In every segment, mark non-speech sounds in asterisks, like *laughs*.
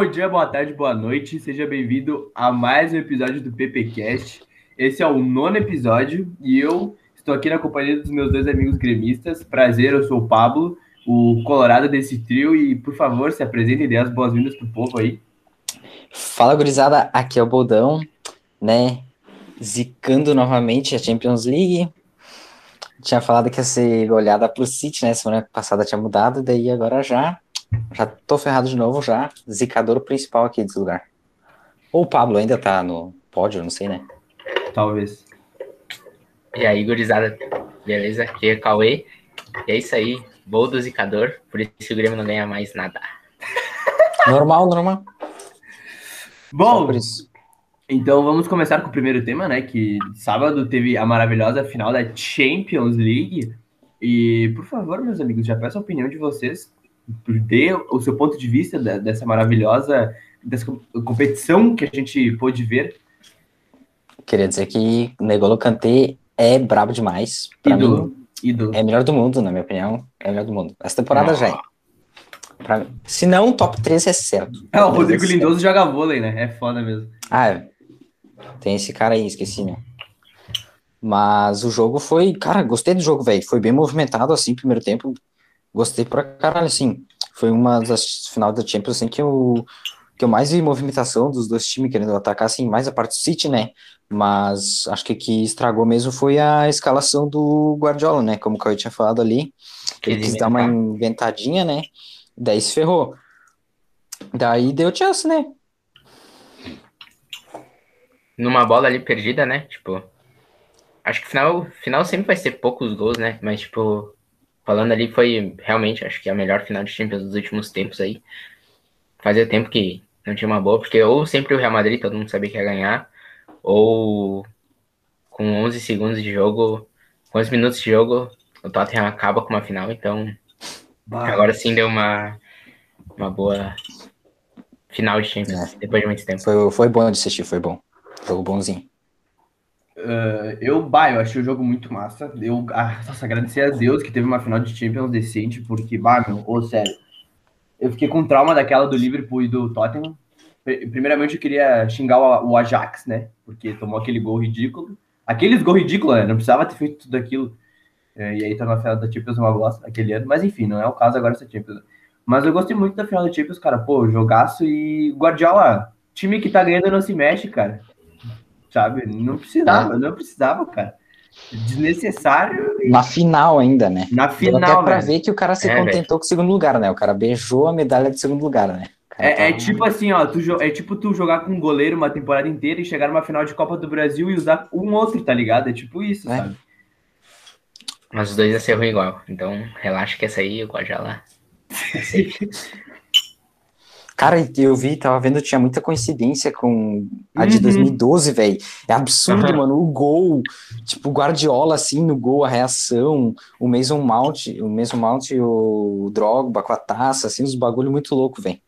Bom dia, boa tarde, boa noite. Seja bem-vindo a mais um episódio do PPcast. Esse é o nono episódio e eu estou aqui na companhia dos meus dois amigos gremistas. Prazer, eu sou o Pablo, o colorado desse trio e, por favor, se apresentem e dê as boas-vindas pro povo aí. Fala, gurizada, aqui é o Boldão, né? Zicando novamente a Champions League. Tinha falado que ia ser olhada pro City, né? Semana passada tinha mudado, daí agora já já tô ferrado de novo já. Zicador principal aqui desse lugar. Ou o Pablo ainda tá no pódio, não sei, né? Talvez. E aí, gurizada, beleza? Aqui é Cauê. E é isso aí, voo do zicador, por isso que o Grêmio não ganha mais nada. *laughs* Normal, normal. Bom, então vamos começar com o primeiro tema, né? Que sábado teve a maravilhosa final da Champions League. E, por favor, meus amigos, já peço a opinião de vocês dê o seu ponto de vista dessa maravilhosa dessa competição que a gente pôde ver. Queria dizer que Negolo Kanté é brabo demais. Pra ídolo, mim, ídolo. é melhor do mundo, na minha opinião. É melhor do mundo. Essa temporada já é. Pra, se não, top 3 é certo. É, o Rodrigo é Lindoso joga vôlei, né? É foda mesmo. Ah, é. Tem esse cara aí, esqueci, né? Mas o jogo foi. Cara, gostei do jogo, velho. Foi bem movimentado, assim, primeiro tempo. Gostei pra caralho, assim. Foi uma das final da Champions, assim, que eu, que eu mais vi movimentação dos dois times querendo atacar, assim, mais a parte do City, né? Mas acho que o que estragou mesmo foi a escalação do Guardiola, né? Como o Caio tinha falado ali. Ele quis dar uma inventadinha, né? Daí se ferrou. Daí deu chance, né? Numa bola ali perdida, né? Tipo, acho que final, final sempre vai ser poucos gols, né? Mas, tipo, falando ali, foi realmente, acho que a melhor final de Champions dos últimos tempos aí. Fazia tempo que não tinha uma boa, porque ou sempre o Real Madrid, todo mundo sabia que ia ganhar, ou com 11 segundos de jogo, 11 minutos de jogo, o Tottenham acaba com uma final, então agora sim deu uma, uma boa final de Champions, é. depois de muito tempo. Foi, foi bom de assistir, foi bom. Jogo bonzinho. Uh, eu, bah, eu achei o jogo muito massa. Eu, ah, nossa, agradecer a Deus que teve uma final de Champions decente, porque, bah, meu, ô, sério, eu fiquei com trauma daquela do Liverpool e do Tottenham. Primeiramente, eu queria xingar o, Ajax, né? Porque tomou aquele gol ridículo. Aqueles gol ridículo, né? Não precisava ter feito tudo aquilo. É, e aí tá na final da Champions uma bosta aquele ano. Mas enfim, não é o caso agora essa Champions. Mas eu gostei muito da final da Champions, cara. Pô, jogaço e Guardiola, time que tá ganhando não se mexe, cara sabe? Não precisava, não precisava, cara. Desnecessário. Na final ainda, né? Na final. Deu até pra ver que o cara se é, contentou véio. com o segundo lugar, né? O cara beijou a medalha de segundo lugar, né? É, tá... é, tipo assim, ó, tu, é tipo tu jogar com um goleiro uma temporada inteira e chegar numa final de Copa do Brasil e usar um outro, tá ligado? É tipo isso, é. sabe? Mas os dois ia ser ruim igual. Então, relaxa que essa aí eu gosto já lá. *laughs* Cara, eu vi, tava vendo, tinha muita coincidência com a de uhum. 2012, velho. É absurdo, uhum. mano. O gol, tipo, o Guardiola, assim, no gol, a reação, o Mason Mount, o Mason Mount e o Drogba com a taça, assim, os bagulho muito louco, velho.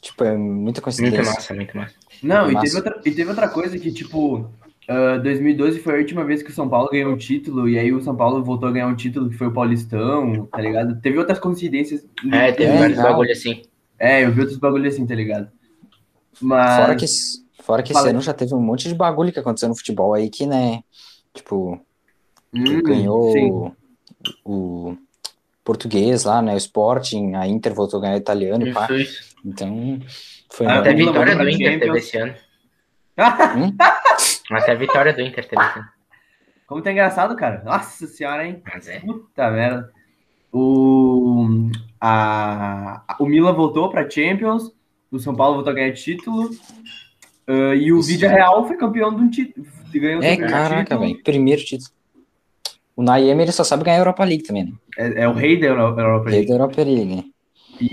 Tipo, é muita coincidência. Muito massa, muito massa. Não, e teve, outra, e teve outra coisa que, tipo, uh, ah, 2012 foi a última vez que o São Paulo ganhou um título, e aí o São Paulo voltou a ganhar um título que foi o Paulistão, tá ligado? Teve outras coincidências. É, teve é, vários bagulho assim. É, eu vi outros bagulhos assim, tá ligado? Mas. Fora que, fora que esse ano já teve um monte de bagulho que aconteceu no futebol aí que, né? Tipo. Hum, ganhou sim. o português lá, né? O Sporting, a Inter voltou a ganhar o italiano e pá. Então. Foi ah, Até a vitória do Inter teve esse ano. hum? Até a vitória do Inter teve esse ano. *laughs* Como tá engraçado, cara. Nossa senhora, hein? Mas é. Puta merda. O, a, o Milan voltou para Champions, o São Paulo voltou a ganhar título, uh, e o Vídeo Real foi campeão de um título. Ganhou é, caraca, velho. Primeiro título. O Naemi ele só sabe ganhar a Europa League também, né? É, é o rei da Europa League. Rei da Europa League, né?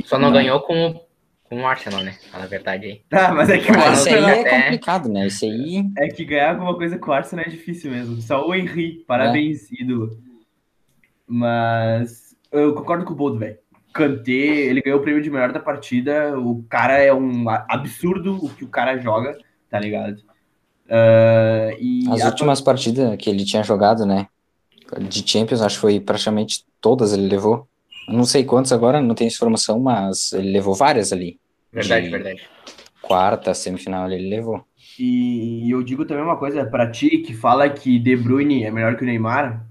Só não, não, ganhou com, com o Arsenal, né? Fala a verdade aí. Ah, mas é que o Arsenal. Isso aí é complicado, né? Isso aí. É que ganhar alguma coisa com o Arsenal é difícil mesmo. Só o Henry, parabéns, é. ídolo. Mas eu concordo com o Bodo, velho. Kanté, ele ganhou o prêmio de melhor da partida. O cara é um absurdo o que o cara joga, tá ligado? Uh, e As últimas partidas que ele tinha jogado, né? De Champions, acho que foi praticamente todas ele levou. Não sei quantas agora, não tenho informação, mas ele levou várias ali. Verdade, de... verdade. quarta semifinal ele levou. E, eu digo também uma coisa pra ti que fala que De Bruyne é melhor que o Neymar.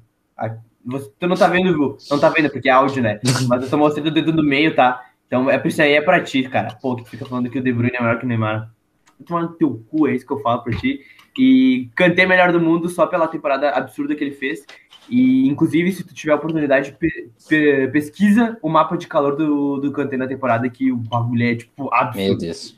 Você, tu não tá vendo, Vu? Não tá vendo porque é áudio, né? *laughs* Mas eu tô mostrando o dedo do meio, tá? Então é por isso aí é pra ti, cara. Pô, que tu fica falando que o De Bruyne é melhor que o Neymar. No teu cu, é isso que eu falo pra ti. E cantei melhor do mundo só pela temporada absurda que ele fez. E, inclusive, se tu tiver a oportunidade, pe- pe- pesquisa o mapa de calor do, do Kanté na temporada, que o bagulho é, tipo, absurdo. Meu Deus.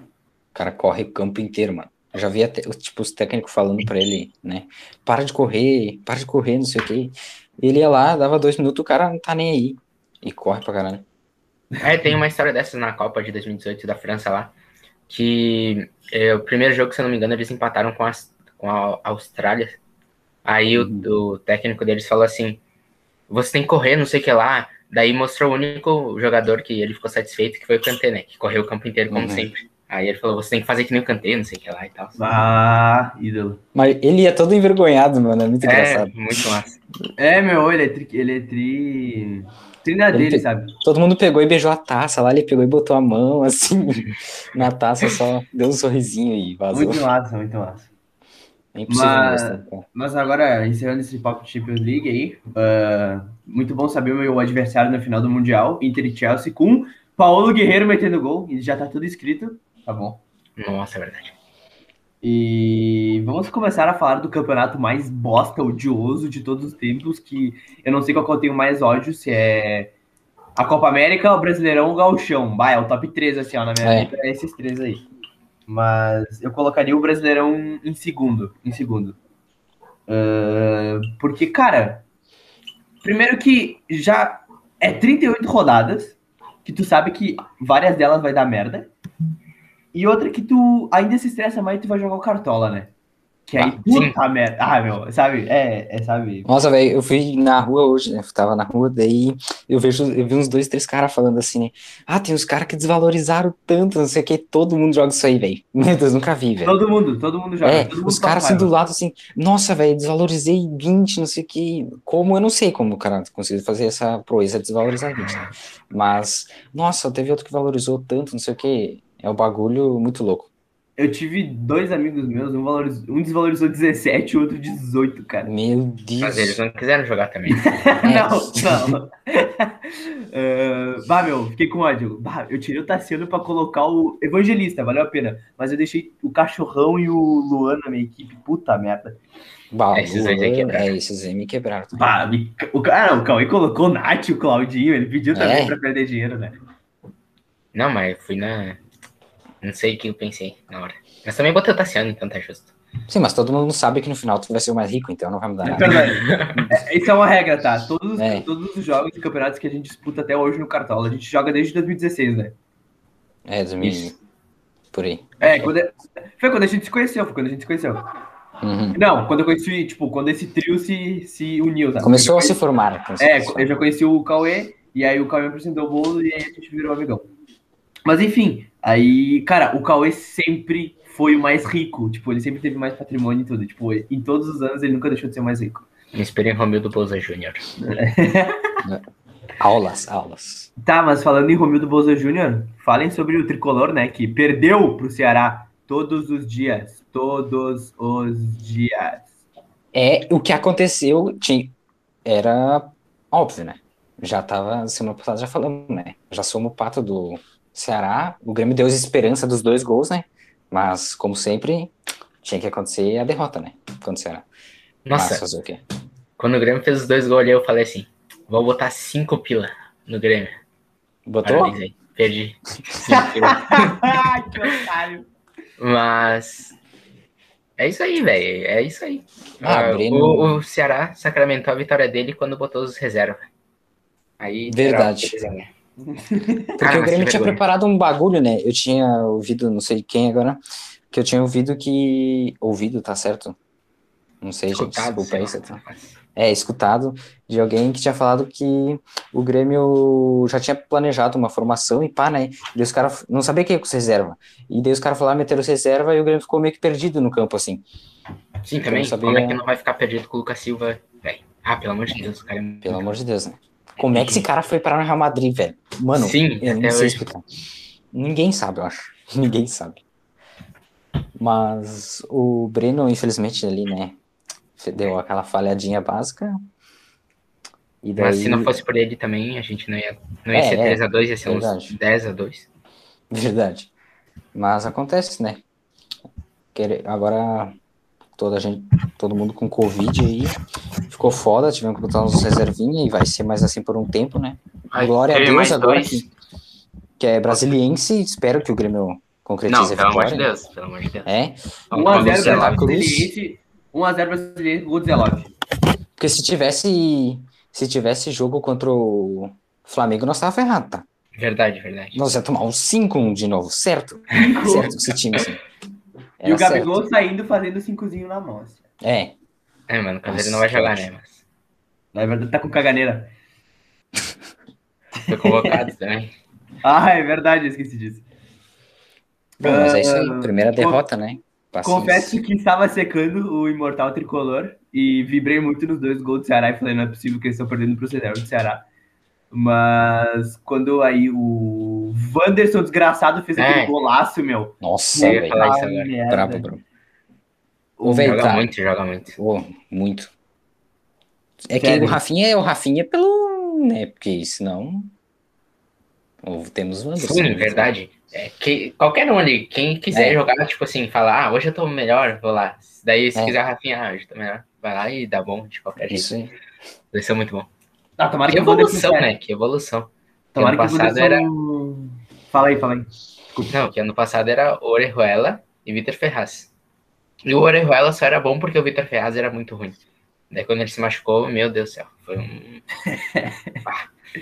O cara corre o campo inteiro, mano. Eu já vi até, tipo, os técnicos falando pra ele, né? Para de correr, para de correr, não sei o quê. Ele ia lá, dava dois minutos, o cara não tá nem aí. E corre pra caralho. É, tem uma história dessas na Copa de 2018 da França lá, que é, o primeiro jogo, se eu não me engano, eles empataram com, as, com a Austrália. Aí o, o técnico deles falou assim: você tem que correr, não sei o que lá. Daí mostrou o único jogador que ele ficou satisfeito, que foi o Kanté, né? Que correu o campo inteiro, como Uhum. sempre. Aí ele falou: você tem que fazer que nem o Kanté, não sei o que lá e tal. Ah, ídolo. Mas ele ia todo envergonhado, mano. É muito É, engraçado. muito massa. É, meu, ele é tri. Ele é tri. Tri na Ele dele, tem- sabe? Todo mundo pegou e beijou a taça lá, ele pegou e botou a mão assim *laughs* na taça, só deu um sorrisinho e vazou. Muito massa, muito massa. É Mas- cara. Mas agora, encerrando esse papo de Champions League aí, ah, muito bom saber o meu adversário na final do Mundial, Inter e Chelsea, com Paulo Guerreiro metendo gol, e já tá tudo escrito, tá bom? Nossa, é verdade. E vamos começar a falar do campeonato mais bosta, odioso de todos os tempos, que eu não sei qual que eu tenho mais ódio, se é a Copa América, o Brasileirão ou o Gauchão. Bah, é o top 3, assim, ó, na minha É. vida, é esses três aí. Mas eu colocaria o Brasileirão em segundo, em segundo. Ah, porque, cara, primeiro que já é 38 rodadas, que tu sabe que várias delas vai dar merda. E outra que tu ainda se estressa mais e tu vai jogar o Cartola, né? Que aí, Ah, puta merda. Ah, meu, sabe? É, é sabe? Nossa, velho, eu fui na rua hoje, né? Eu tava na rua, daí eu vejo, eu vi uns dois, três caras falando assim, né? Ah, tem uns caras que desvalorizaram tanto, não sei o que, todo mundo joga isso aí, velho. *laughs* Meu Deus, nunca vi, velho. Todo mundo, todo mundo joga. É, todo mundo os caras passa assim do lado assim, nossa, velho, desvalorizei 20, não sei o que. Como eu não sei como o cara conseguiu fazer essa proeza de desvalorizar 20, né? Mas, nossa, teve outro que valorizou tanto, não sei o que. É um bagulho muito louco. Eu tive dois amigos meus, um, valoriz... um desvalorizou 17 e o outro 18, cara. Meu Deus. Mas eles não quiseram jogar também. É. *laughs* Não, não. *laughs* Ah, bah, meu, fiquei com ódio. Bah, eu tirei o Tassiano pra colocar o Evangelista, valeu a pena. Mas eu deixei o Cachorrão e o Luan na minha equipe. Puta merda. Bah, Esses aí quebraram. É, esses aí me quebraram. Bah, me... o, cara, o Cauê colocou o Nath, o Claudinho, ele pediu também É. pra perder dinheiro, né? Não, mas eu fui na. Não sei o que eu pensei na hora. Mas também botei o Tassiano, então tá justo. Sim, mas todo mundo sabe que no final tu vai ser o mais rico, então não vai mudar nada. Então, velho, é, isso é uma regra, tá? Todos, os- É. todos os jogos e campeonatos que a gente disputa até hoje no Cartola, a gente joga desde 2016, né? É, 2000, Isso. por aí. É, quando é- foi quando a gente se conheceu, foi quando a gente se conheceu. Uhum. Não, quando eu conheci, tipo, quando esse trio se, se uniu, sabe? Começou Eu a se conheci- formar. É, a se formar. eu já conheci o Cauê, e aí o Cauê me apresentou o bolo e aí a gente virou amigão. Mas enfim, aí, cara, o Cauê sempre foi o mais rico. Tipo, ele sempre teve mais patrimônio e tudo. Tipo, em todos os anos ele nunca deixou de ser o mais rico. Me inspirei em Romildo Bolsa Júnior. *laughs* Aulas, aulas. Tá, mas falando em Romildo Bolsa Júnior, falem sobre o tricolor, né? Que perdeu pro Ceará todos os dias. Todos os dias. É, o que aconteceu tinha, era óbvio, né? Já tava, semana passada já falando, né? Já somos o pato do Ceará, o Grêmio deu esperança dos dois gols, né? Mas, como sempre, tinha que acontecer a derrota, né? Contra o Ceará. Nossa, fazer o quê? quando o Grêmio fez os dois gols ali, eu falei assim: vou botar cinco pila no Grêmio. Botou? Parabéns aí. Perdi. Cinco pila. *laughs* Ai, que otário. Mas. É isso aí, velho. É isso aí. Ah, Ah, o, o Ceará sacramentou a vitória dele quando botou os reservas. Aí. Verdade. Porque Cara, o Grêmio tinha preparado um bagulho, né? Eu tinha ouvido, não sei quem agora, que eu tinha ouvido que. Ouvido, tá certo? Não sei, gente, Escutado, desculpa aí. você tá- É, escutado de alguém que tinha falado que o Grêmio já tinha planejado uma formação e pá, né? E daí os caras não sabia quem ia com reserva. E daí os caras falaram, meteram os reserva e o Grêmio ficou meio que perdido no campo, assim. Sim, também. sabia- Como é que não vai ficar perdido com o Lucas Silva, velho? Ah, pelo amor de Deus, cara é Pelo amor de Deus, né? Como é que esse cara foi parar no Real Madrid, velho? Mano, Sim, eu não sei hoje. explicar. Ninguém sabe, eu acho. *laughs* Ninguém sabe. Mas o Breno, infelizmente, ali, né? Deu aquela falhadinha básica. Daí... Mas se não fosse por ele também, a gente não ia, não ia é, ser 3x2, ia ser verdade. uns 10x2. Verdade. Mas acontece, né? Agora toda a gente, todo mundo com Covid aí. Ficou foda, tivemos que botar uns reservinha e vai ser mais assim por um tempo, né? Ai, Glória a Deus agora que, que, é brasiliense, espero que o Grêmio concretize Não, pelo amor de Deus, pelo amor de Deus. É? 1x0 brasiliense, 1x0 brasiliense, gol 19. Porque se tivesse, se tivesse jogo contra o Flamengo, nós tava ferrado, tá? Verdade, verdade. Nós ia tomar um 5-1 de novo, certo? certo, esse time assim. Era e o Gabigol certo. saindo fazendo cincozinho na mão. Assim. É. É, mano, o ele não vai jogar, né? Mas... Na verdade, tá com caganeira. Foi convocado *laughs* também. Ah, é verdade, eu esqueci disso. Bom, mas é isso aí, ah, primeira derrota, né? Paciência. Confesso que estava secando o Imortal Tricolor e vibrei muito nos dois gols do Ceará e falei, não é possível que eles estão perdendo pro Ceará. Mas quando aí o Wanderson desgraçado fez é. aquele golaço, meu. Nossa, velho. Brabo, bro. O joga tá. muito, joga muito. Oh, muito. É Sério? que o Rafinha é o Rafinha pelo. né? Porque senão. Temos o Wanderson. Sim, verdade. É, que, qualquer um ali, quem quiser é. jogar, tipo assim, falar, ah, hoje eu tô melhor, vou lá. Daí, se é. quiser Rafinha, ah, hoje eu tô melhor, vai lá e dá bom de qualquer jeito. Isso aí. Vai ser muito bom. Ah, tomara que, que evolução, né? Que evolução. Tomara que, ano passado era. Fala aí, fala aí. Desculpa. Não, que ano passado era Orejuela e Vitor Ferraz. E o Orejuela só era bom porque o Vitor Ferraz era muito ruim. Daí quando ele se machucou, meu Deus do céu, foi um.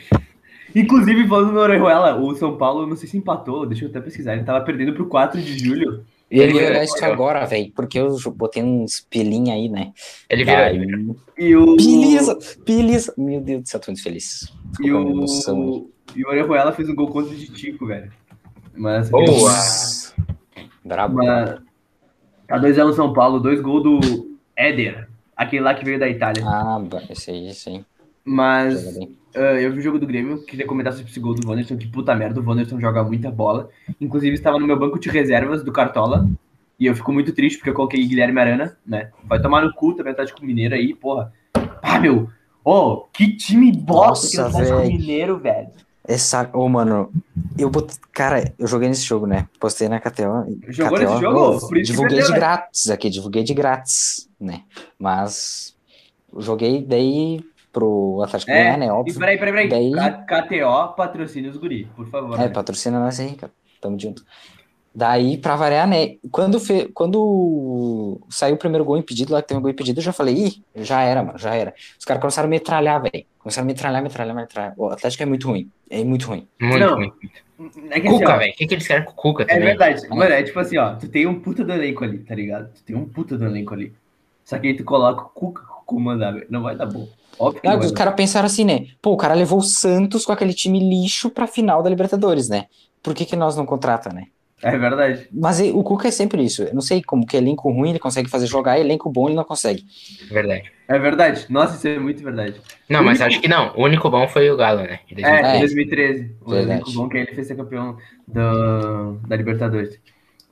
*laughs* Inclusive, falando no Orejuela, o São Paulo, não sei se empatou, deixa eu até pesquisar, ele tava perdendo pro 4 de julho. E ele vai olhar isso agora, velho, porque eu botei uns pelinhos aí, né? Ele virou, ele virou. E o... Beleza, beleza. Meu Deus do céu, tô muito feliz. e o... Emoção, e o Orejuela fez um gol contra de Tico, velho. Mas... Boa! Brabo. Mas... A 2x1 São Paulo, dois gols do Éder, aquele lá que veio da Itália. Ah, esse aí, sim. Mas uh, eu vi o jogo do Grêmio, queria comentar sobre esse gol do Wanderson, que puta merda, o Wanderson joga muita bola. Inclusive estava no meu banco de reservas do Cartola, e eu fico muito triste porque eu coloquei Guilherme Arana, né? Vai tomar no cu também Atlético Mineiro aí, porra. Ah, meu! Ô, oh, que time bosta que é o Atlético Mineiro, velho. Essa, ô, oh, mano, eu bot... cara, eu joguei nesse jogo, né? Postei na KTO. Jogou KTO, nesse jogo? Oh, divulguei perdeu, de né? grátis aqui, divulguei de grátis, né? Mas joguei daí pro Atlético é, ganhar, né? Óbvio. E peraí, peraí, peraí. Daí... KTO patrocina os guri, por favor. É, né? patrocina nós aí, cara. Tamo junto. Daí, pra variar, né? Quando, fe... Quando saiu o primeiro gol impedido, lá que teve um gol impedido, eu já falei, ih, já era, mano, já era. Os caras começaram a metralhar, velho. Começaram a metralhar, metralhar, metralhar. O Atlético é muito ruim. É muito ruim. Muito Não, ruim. É que, assim, Cuca, velho. O que, que eles querem com o Cuca é também? É verdade. Mano, é tipo assim, ó. Tu tem um puta do elenco ali, tá ligado? Tu tem um puta do elenco ali. Só que aí tu coloca o Cuca comandar, velho. Não vai dar bom. Óbvio ah, os caras pensaram assim, né? Pô, o cara levou o Santos com aquele time lixo pra final da Libertadores, né? Por que, que nós não contrata, né? É verdade. Mas o Cuca é sempre isso. Eu não sei como que elenco ruim ele consegue fazer jogar, elenco bom ele não consegue. Verdade. É verdade. Nossa, isso é muito verdade. Não, o mas único... acho que não. O único bom foi o Galo, né? Em é, em 2013. O verdade. único bom que ele fez ser campeão do, da Libertadores.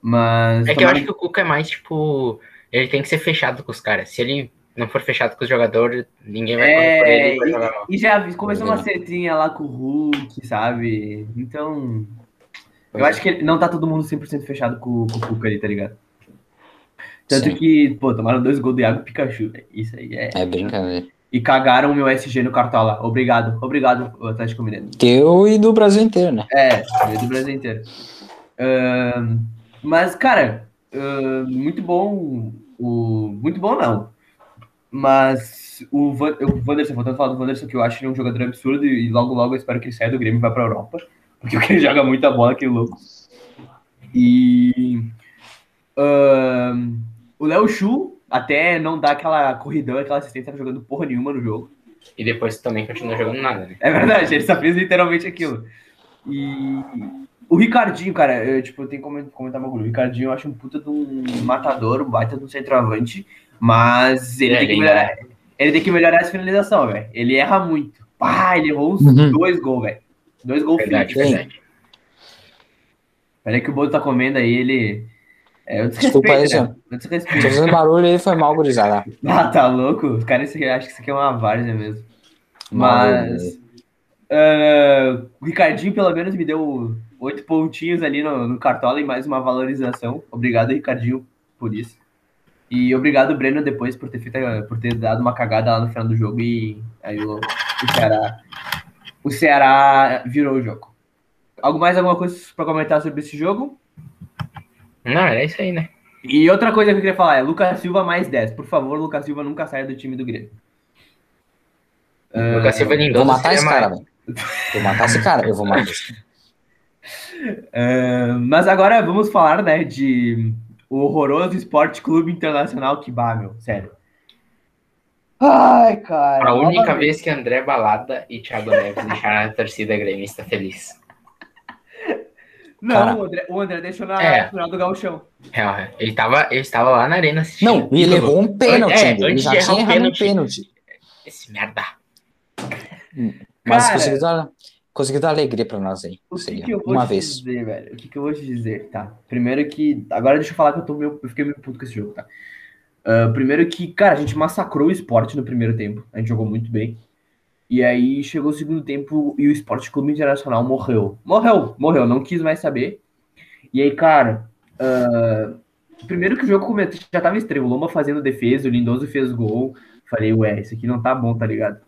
Mas. É que eu acho que o Cuca é mais, tipo. Ele tem que ser fechado com os caras. Se ele não for fechado com os jogadores, ninguém vai é, por ele. E, e, já começou uma setinha lá com o Hulk, sabe? Então. Eu acho que não tá todo mundo 100% fechado com, com o Cuca ali, tá ligado? Tanto Sim. que, pô, tomaram dois gols do Iago Pikachu, Isso aí é. É brincadeira. E cagaram o meu SG no cartola. Obrigado, obrigado, Atlético Mineiro. Teu e do Brasil inteiro, né? É, do Brasil inteiro. Uh, mas, cara, uh, muito bom. O, muito bom, não. Mas o, Van, o Wanderson, voltando a falar do Wanderson, que eu acho ele um jogador absurdo e logo, logo eu espero que ele saia do Grêmio e vá pra Europa, *laughs* porque ele joga muita bola, que louco. E uh, o Léo Chu até não dá aquela corridão, aquela assistência, tá jogando porra nenhuma no jogo. E depois também continua jogando nada, né? É verdade, ele só fez literalmente aquilo. E o Ricardinho, cara, eu, tipo, eu tenho que comentar um bagulho. O Ricardinho eu acho um puta de um matador, um baita de um centroavante. Mas ele, é, tem, que melhorar, ele tem que melhorar essa finalização, velho. Ele erra muito. Pá, ele errou uns uhum. dois gols, velho. Dois gols verdade, verdade. Peraí que o Boto tá comendo aí, ele. É, eu Desculpa aí, né? Eu Tô desrespeito. fazendo barulho aí, foi mal, gurizada. *laughs* Ah, tá louco? Cara, isso aqui, acho que isso aqui é uma várzea mesmo. Mas. ah, o Ricardinho, pelo menos, me deu oito pontinhos ali no, no Cartola e mais uma valorização. Obrigado, Ricardinho, por isso. E obrigado, Breno, depois por ter, feito, por ter dado uma cagada lá no final do jogo e aí o, o Ceará. O Ceará virou o jogo. Algo mais, alguma coisa pra comentar sobre esse jogo? Não, era isso aí, né? E outra coisa que eu queria falar é Lucas Silva mais 10. Por favor, Lucas Silva nunca saia do time do Grêmio. Lucas Silva Vou lindoso. matar esse seria cara, velho. Vou matar esse cara, eu vou matar esse cara. Mas agora vamos falar, né, de o horroroso Esporte Clube Internacional que bah, meu, sério. Ai, cara. A única novamente. vez que André Balada e Thiago Neves deixaram a torcida gremista feliz. Não, Cara. o, André, o André deixou na É. final do. Real, real. Ele tava, ele estava lá na arena assistindo. Não, e ele errou um pênalti, É, ele já tinha errado um pênalti. pênalti. Esse merda. Mas Cara. conseguiu conseguiu dar alegria pra nós aí. O que, que eu vou uma te vez. dizer, velho? O que, que eu vou te dizer? Tá. Primeiro que. Agora deixa eu falar que eu, tô meio, eu fiquei meio puto com esse jogo, tá? Ah, primeiro que, cara, a gente massacrou o esporte no primeiro tempo. A gente jogou muito bem. E aí chegou o segundo tempo e o Esporte Clube Internacional morreu. Morreu, morreu, não quis mais saber. E aí, cara, ah, primeiro que o jogo começou, já tava estranho. O Loma fazendo defesa, o Lindoso fez gol. Falei, ué, isso aqui não tá bom, tá ligado?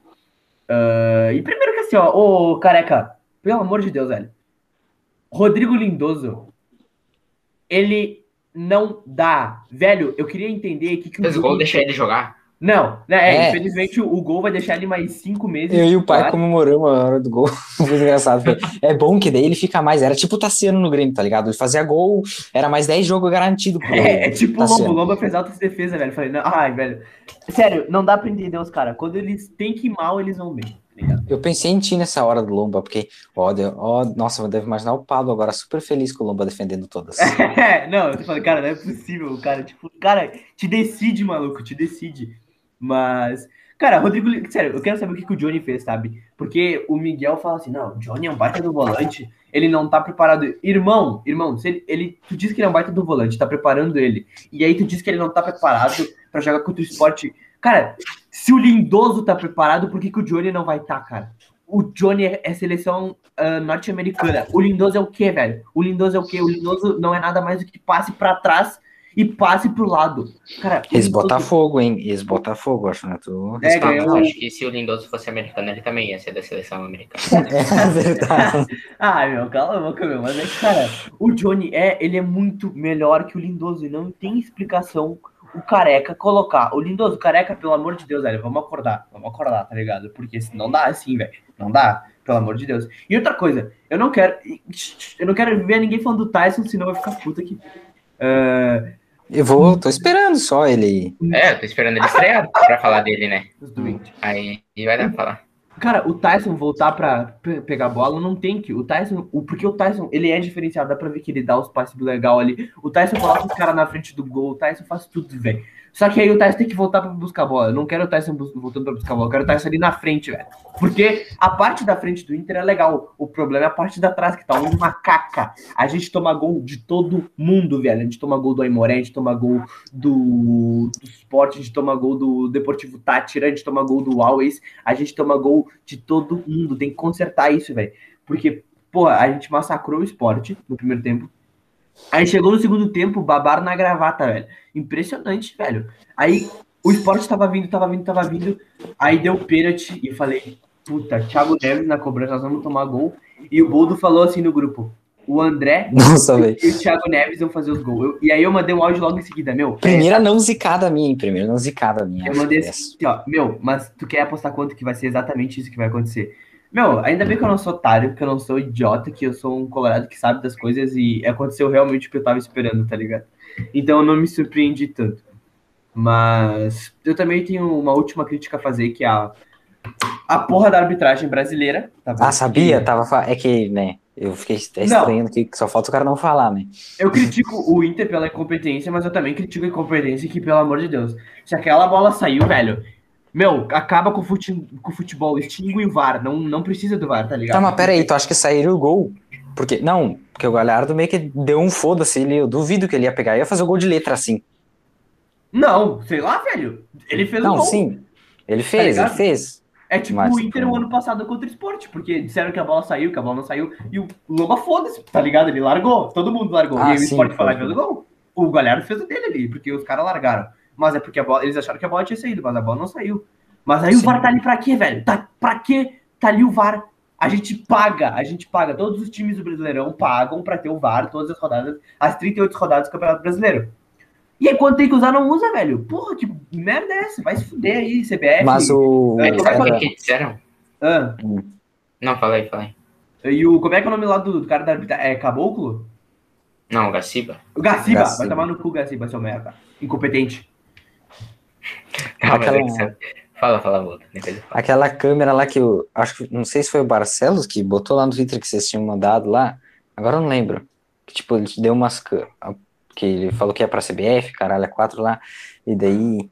Ah, e primeiro que assim, ó, ô careca, pelo amor de Deus, velho. Rodrigo Lindoso, ele não dá. Velho, eu queria entender que, que o gol, deixa ele jogar. Não, né? É, É. infelizmente o, gol vai deixar ele mais cinco meses. Eu e o pai comemoramos a hora do gol. *laughs* Foi engraçado. É bom que daí ele fica mais. Era tipo o Tassiano no Grêmio, tá ligado? Ele fazia gol, era mais 10 jogos garantido pro *laughs* É, é tipo o Lomba. O Lomba fez altas defesas, velho. Falei, não, ai, velho. Sério, não dá pra entender os caras. Quando eles têm que ir mal, eles vão bem. Ligado? Eu pensei em ti nessa hora do Lomba, porque, ó, deu- ó, nossa, deve imaginar o Pablo agora super feliz com o Lomba defendendo todas. *laughs* Não, eu tô falando, cara, não é possível, cara. Tipo, cara, te decide, maluco, te decide. Mas, cara, Rodrigo, sério, eu quero saber o que, que o Johnny fez, sabe? Porque o Miguel fala assim: não, o Johnny é um baita do volante, ele não tá preparado. Irmão, irmão, se ele, ele, tu diz que ele é um baita do volante, tá preparando ele. E aí tu diz que ele não tá preparado pra jogar contra o esporte. Cara, se o Lindoso tá preparado, por que, que o Johnny não vai estar, tá, cara? O Johnny é, é seleção ah, norte-americana. O Lindoso é o quê, velho? O Lindoso é o quê? O Lindoso não é nada mais do que passe pra trás e passe pro lado. Cara, Eles Lindoso- Botafogo, hein? Eles Botafogo, acho, né? Tu... É, ganhou. acho que se o Lindoso fosse americano, ele também ia ser da seleção americana. *laughs* É verdade. *laughs* Ah, meu, cala a boca, meu. Mas é que, cara, o Johnny é, ele é muito melhor que o Lindoso e não tem explicação o careca colocar. O Lindoso, careca, pelo amor de Deus, velho, vamos acordar, vamos acordar, tá ligado? Porque não dá assim, velho. Não dá, pelo amor de Deus. E outra coisa, eu não quero. Eu não quero ver ninguém falando do Tyson, senão vai ficar puta aqui. Ah, Eu vou, tô esperando só ele. É, eu tô esperando ele estrear pra falar dele, né? Aí e vai dar pra falar. Cara, o Tyson voltar pra pe- pegar bola não tem que. O Tyson, o, porque o Tyson, ele é diferenciado, dá pra ver que ele dá os passes legal ali. O Tyson coloca os caras na frente do gol, o Tyson faz tudo, velho. Só que aí o Tyson tem que voltar pra buscar a bola. Eu não quero o Tyson voltando pra buscar a bola, eu quero o Tyson ali na frente, velho. Porque a parte da frente do Inter é legal. O problema é a parte da trás, que tá uma caca. A gente toma gol de todo mundo, velho. A gente toma gol do Aimoré, a gente toma gol do, do Sport, a gente toma gol do Deportivo Tátira, a gente toma gol do Always, a gente toma gol de todo mundo. Tem que consertar isso, velho. Porque, porra, a gente massacrou o esporte no primeiro tempo. Aí chegou no segundo tempo, babaram na gravata, velho. Impressionante, velho. Aí o esporte tava vindo, tava vindo, tava vindo. Aí deu pênalti e eu falei, puta, Thiago Neves na cobrança, nós vamos tomar gol. E o Boldo falou assim no grupo: o André *laughs* Nossa, e o Thiago Neves vão fazer os gols. Eu- e aí eu mandei um áudio logo em seguida, meu. Primeira não zicada minha, hein? Primeira não zicada minha. Eu mandei é assim, ó, meu, mas tu quer apostar quanto que vai ser exatamente isso que vai acontecer? Meu, ainda bem que eu não sou otário, que eu não sou idiota, que eu sou um colorado que sabe das coisas e aconteceu realmente o que eu tava esperando, tá ligado? Então eu não me surpreendi tanto. Mas eu também tenho uma última crítica a fazer, que é a, a porra da arbitragem brasileira. Tá? Ah, sabia? Tava, fa- é que, né? Eu fiquei estranhando que só falta o cara não falar, né? Eu critico o Inter pela incompetência, mas eu também critico a incompetência que, pelo amor de Deus, se aquela bola saiu, velho, meu, acaba com o, fute- com o futebol, extingue o VAR, não, não precisa do VAR, tá ligado? Tá, mas pera aí, tu acha que sairia o gol? Porque, não, porque o Galhardo meio que deu um foda-se, ele, eu duvido que ele ia pegar, ia fazer o gol de letra assim. Não, sei lá, velho. Ele fez Não, o gol. sim, ele fez, ligado? ele fez. É tipo Mas, o Inter tipo, o ano passado contra o Sport, porque disseram que a bola saiu, que a bola não saiu, e o Lomba foda-se, tá ligado? Ele largou, todo mundo largou. Ah, e aí o sim, Sport foi lá e fez o gol. O Galhardo fez o dele ali, porque os caras largaram. Mas é porque a bola, eles acharam que a bola tinha saído, mas a bola não saiu. Mas aí o Sim. VAR tá ali pra quê, velho? Tá, pra quê tá ali o VAR? A gente paga, a gente paga, todos os times do Brasileirão pagam pra ter o VAR todas as rodadas, as 38 rodadas do Campeonato Brasileiro. E aí quando tem que usar, não usa, velho. Porra, que merda é essa? Vai se fuder aí, CBF. Mas o. É, Mas sabe o era- que disseram? Ah, Não, fala aí, fala aí. e o, como é que é o nome lá do, do cara da arbitragem? É Caboclo? Não, o Gaciba. O Gaciba. Gaciba. Vai tomar no cu, Gaciba, seu merda. Incompetente. Aquela- é Fala, fala, Volta. Aquela câmera lá que eu acho que não sei se foi o Barcelos que botou lá no Twitter que vocês tinham mandado lá. Agora eu não lembro. Que tipo, ele deu umas que ele falou que ia pra CBF, caralho, é quatro lá. E daí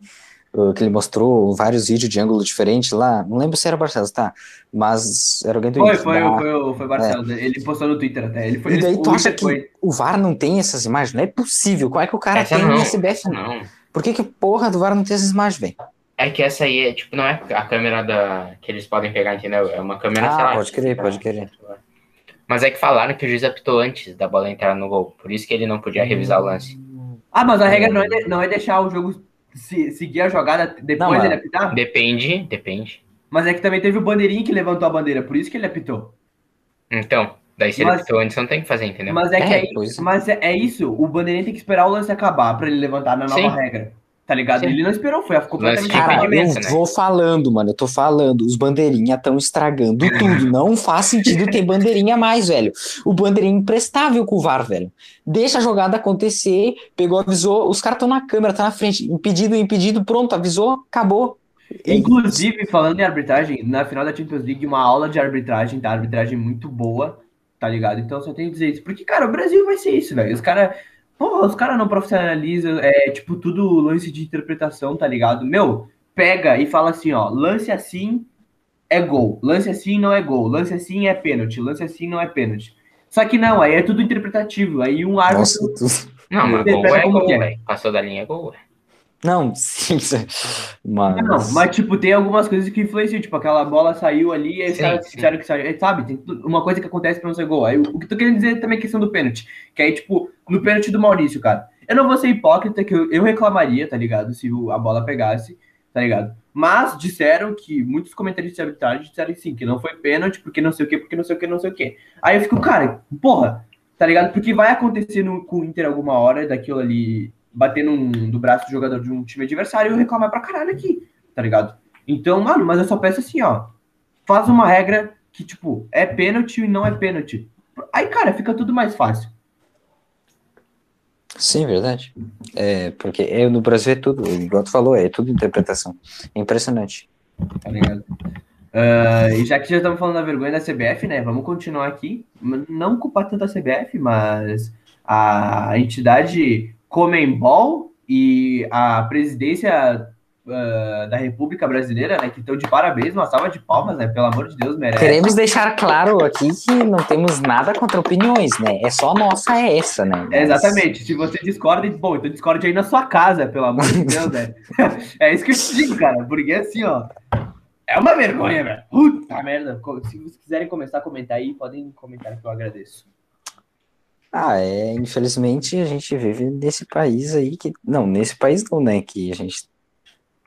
que ele mostrou vários vídeos de ângulo diferente lá. Não lembro se era o Barcelos, tá? Mas era alguém do Foi, Inter, foi, da- foi, o- foi o Barcelos. Ele postou no Twitter até. Ele foi, E daí ele- tu o acha que foi. o VAR não tem essas imagens? Não é possível. Como é que o cara Essa tem não, na CBF? essa não. Por que que porra do VAR não tem essas imagens, velho? É que essa aí é, tipo, não é a câmera da... que eles podem pegar, entendeu? É uma câmera, Ah, sei lá. pode crer, pode crer. Mas é que falaram que o juiz apitou antes da bola entrar no gol. Por isso que ele não podia revisar o lance. Ah, mas a regra não é, de- não é deixar o jogo se- seguir a jogada depois Não, dele apitar? Depende, depende. Mas é que também teve o bandeirinho que levantou a bandeira, por isso que ele apitou. Então, daí se Mas- ele antes, não tem que fazer, entendeu? Mas é que É, é, pois é. mas é, é isso, o bandeirinho tem que esperar o lance acabar pra ele levantar na nova Sim. regra. Tá ligado? Sim. Ele não esperou, foi completamente Cara, eu né? vou falando, mano. Eu tô falando. Os bandeirinha estão estragando tudo. *laughs* Não faz sentido ter bandeirinha mais, velho. O bandeirinha é imprestável com o VAR, velho. Deixa a jogada acontecer. Pegou, avisou. Os caras estão na câmera, tá na frente. Impedido, impedido, pronto. Avisou, acabou. Inclusive, falando em arbitragem, na final da Champions League, uma aula de arbitragem, tá? Arbitragem muito boa, tá ligado? Então só tenho que dizer isso. Porque, cara, o Brasil vai ser isso, velho. Os caras. Porra, os caras não profissionalizam, é tipo tudo lance de interpretação, tá ligado? Meu, pega e fala assim, ó, lance assim é gol, lance assim não é gol, lance assim é pênalti, lance assim não é pênalti. Só que não, aí é tudo interpretativo. Aí um árbitro. Nossa, tu- Não, mas gol é gol, é. velho. Passou da linha é gol, velho. Não, *laughs* sim. Mas... Não, mas tipo, tem algumas coisas que influenciam, tipo, aquela bola saiu ali, aí os caras disseram que saiu, sabe? Tem uma coisa que acontece pra não ser gol. Aí o que eu tô querendo dizer também é questão do pênalti, que aí, tipo, no pênalti do Maurício, cara, eu não vou ser hipócrita, que eu, eu reclamaria, tá ligado, se o- a bola pegasse, tá ligado? Mas disseram que, muitos comentaristas de arbitragem disseram que sim, que não foi pênalti, porque não sei o que, porque não sei o que, não sei o que. Aí eu fico, cara, porra, tá ligado? Porque vai acontecer no, com o Inter alguma hora, daquilo ali, bater num, do braço do jogador de um time adversário e eu reclamar pra caralho aqui, tá ligado? Então, mano, mas eu só peço assim, ó, faz uma regra que, tipo, é pênalti e não é pênalti. Aí, cara, fica tudo mais fácil. Sim, verdade. É, porque é, no Brasil é tudo, igual tu falou, é tudo interpretação. É impressionante. tá ligado? Ah, e já que já estamos falando da vergonha da CBF, né? Vamos continuar aqui. Não culpar tanto a CBF, mas a entidade Comembol e a presidência ah, da República Brasileira, né? Que estão de parabéns, uma salva de palmas, né? Pelo amor de Deus, merece. Queremos deixar claro aqui que não temos nada contra opiniões, né? É só a nossa é essa, né? É, Mas- exatamente. Se você discorda, bom, então discorde aí na sua casa, pelo amor de Deus, velho. *laughs* É isso que eu te digo, cara. Porque assim, ó. É uma vergonha, velho. Puta merda. Se vocês quiserem começar a comentar aí, podem comentar que eu agradeço. Ah, é, infelizmente a gente vive nesse país aí que. Não, nesse país não, né? Que a gente